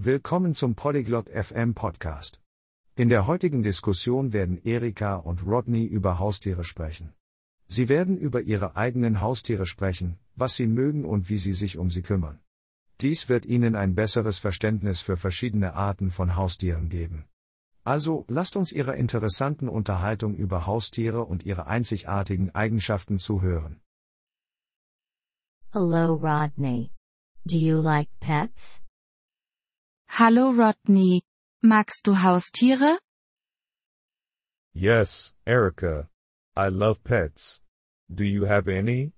Willkommen zum Polyglot FM Podcast. In der heutigen Diskussion werden Erika und Rodney über Haustiere sprechen. Sie werden über ihre eigenen Haustiere sprechen, was sie mögen und wie sie sich um sie kümmern. Dies wird ihnen ein besseres Verständnis für verschiedene Arten von Haustieren geben. Also, lasst uns ihrer interessanten Unterhaltung über Haustiere und ihre einzigartigen Eigenschaften zuhören. Hello, Rodney. Do you like pets? Hallo Rodney. Magst du Haustiere? Yes, Erica. I love pets. Do you have any?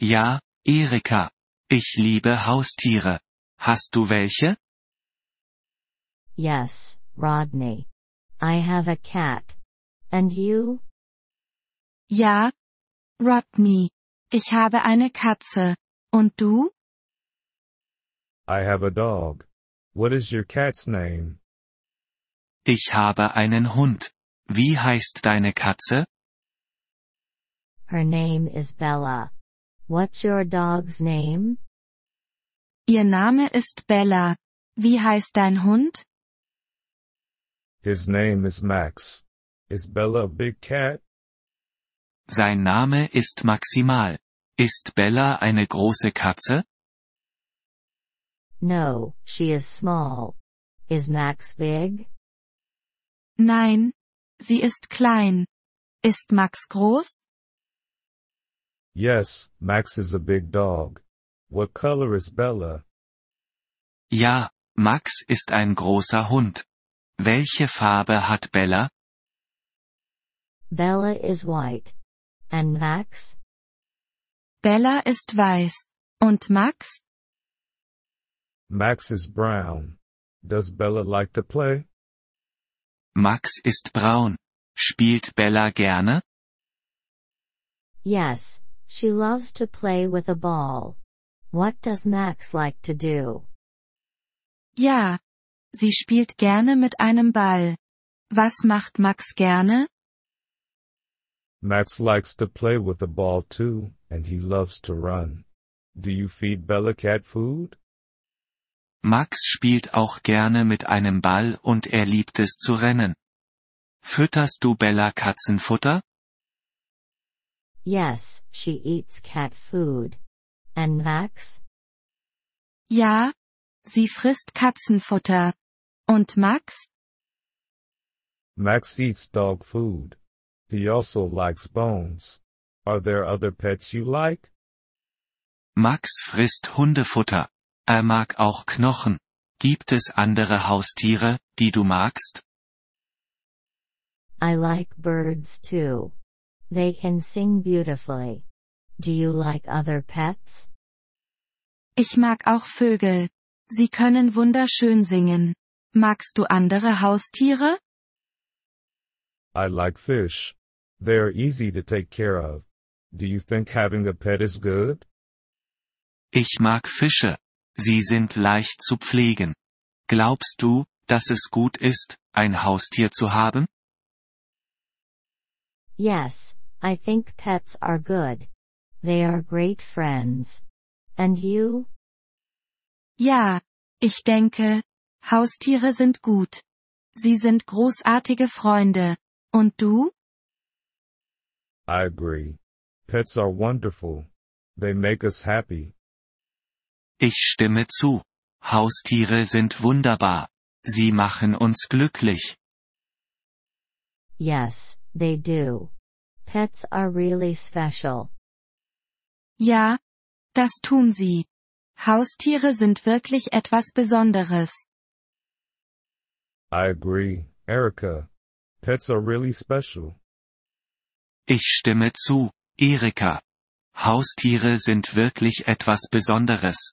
Ja, Erika. Ich liebe Haustiere. Hast du welche? Yes, Rodney. I have a cat. And you? Ja. Rodney. Ich habe eine Katze. Und du? I have a dog. What is your cat's name? Ich habe einen Hund. Wie heißt deine Katze? Her name is Bella. What's your dog's name? Ihr Name ist Bella. Wie heißt dein Hund? His name is Max. Is Bella a big cat? Sein Name ist Maximal. Ist Bella eine große Katze? No, she is small. Is Max big? Nein. Sie ist klein. Ist Max groß? Yes, Max is a big dog. What color is Bella? Ja, Max ist ein großer Hund. Welche Farbe hat Bella? Bella is white. And Max? Bella ist weiß. Und Max? Max is brown. Does Bella like to play? Max ist braun. Spielt Bella gerne? Yes, she loves to play with a ball. What does Max like to do? Ja. Sie spielt gerne mit einem Ball. Was macht Max gerne? Max likes to play with the ball too, and he loves to run. Do you feed Bella cat food? Max spielt auch gerne mit einem Ball und er liebt es zu rennen. Fütterst du Bella Katzenfutter? Yes, she eats cat food. And Max? Ja. Sie frisst Katzenfutter. Und Max? Max eats dog food. He also likes bones. Are there other pets you like? Max frisst Hundefutter. Er mag auch Knochen. Gibt es andere Haustiere, die du magst? I like birds too. They can sing beautifully. Do you like other pets? Ich mag auch Vögel. Sie können wunderschön singen. Magst du andere Haustiere? I like fish. They are easy to take care of. Do you think having a pet is good? Ich mag Fische. Sie sind leicht zu pflegen. Glaubst du, dass es gut ist, ein Haustier zu haben? Yes, I think pets are good. They are great friends. And you? Ja, ich denke, Haustiere sind gut. Sie sind großartige Freunde. Und du? I agree. Pets are wonderful. They make us happy. Ich stimme zu. Haustiere sind wunderbar. Sie machen uns glücklich. Yes, they do. Pets are really special. Ja, das tun sie. Haustiere sind wirklich etwas Besonderes. I agree, Erica. Pets are really special. Ich stimme zu, Erika. Haustiere sind wirklich etwas Besonderes.